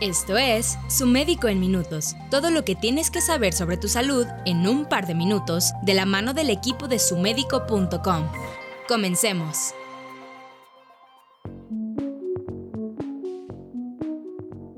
esto es Su Médico en Minutos, todo lo que tienes que saber sobre tu salud en un par de minutos de la mano del equipo de sumedico.com. Comencemos.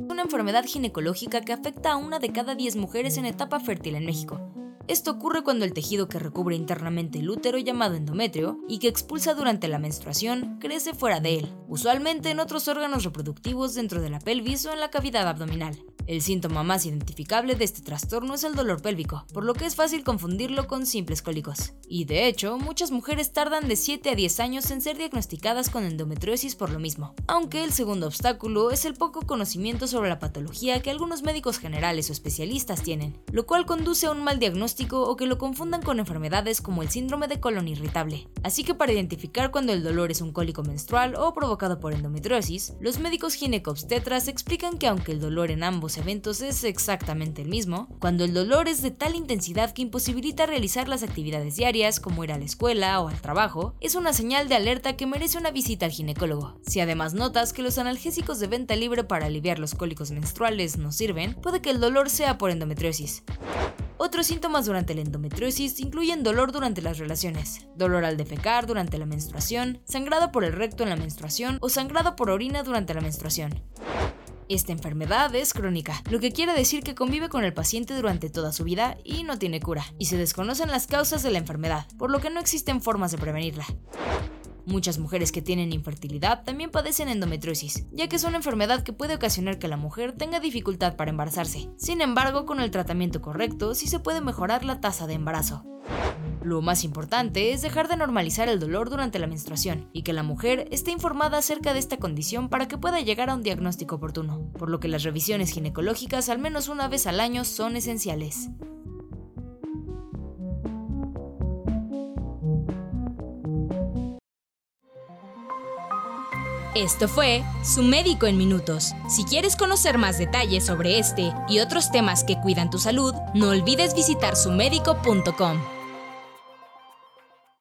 Una enfermedad ginecológica que afecta a una de cada 10 mujeres en etapa fértil en México esto ocurre cuando el tejido que recubre internamente el útero llamado endometrio y que expulsa durante la menstruación crece fuera de él, usualmente en otros órganos reproductivos dentro de la pelvis o en la cavidad abdominal. El síntoma más identificable de este trastorno es el dolor pélvico, por lo que es fácil confundirlo con simples cólicos. Y de hecho, muchas mujeres tardan de 7 a 10 años en ser diagnosticadas con endometriosis por lo mismo. Aunque el segundo obstáculo es el poco conocimiento sobre la patología que algunos médicos generales o especialistas tienen, lo cual conduce a un mal diagnóstico o que lo confundan con enfermedades como el síndrome de colon irritable. Así que para identificar cuando el dolor es un cólico menstrual o provocado por endometriosis, los médicos ginecobstetras explican que aunque el dolor en ambos eventos es exactamente el mismo, cuando el dolor es de tal intensidad que imposibilita realizar las actividades diarias como ir a la escuela o al trabajo, es una señal de alerta que merece una visita al ginecólogo. Si además notas que los analgésicos de venta libre para aliviar los cólicos menstruales no sirven, puede que el dolor sea por endometriosis. Otros síntomas durante la endometriosis incluyen dolor durante las relaciones, dolor al defecar durante la menstruación, sangrado por el recto en la menstruación o sangrado por orina durante la menstruación. Esta enfermedad es crónica, lo que quiere decir que convive con el paciente durante toda su vida y no tiene cura, y se desconocen las causas de la enfermedad, por lo que no existen formas de prevenirla. Muchas mujeres que tienen infertilidad también padecen endometriosis, ya que es una enfermedad que puede ocasionar que la mujer tenga dificultad para embarazarse. Sin embargo, con el tratamiento correcto sí se puede mejorar la tasa de embarazo. Lo más importante es dejar de normalizar el dolor durante la menstruación y que la mujer esté informada acerca de esta condición para que pueda llegar a un diagnóstico oportuno, por lo que las revisiones ginecológicas al menos una vez al año son esenciales. Esto fue Su Médico en Minutos. Si quieres conocer más detalles sobre este y otros temas que cuidan tu salud, no olvides visitar sumedico.com.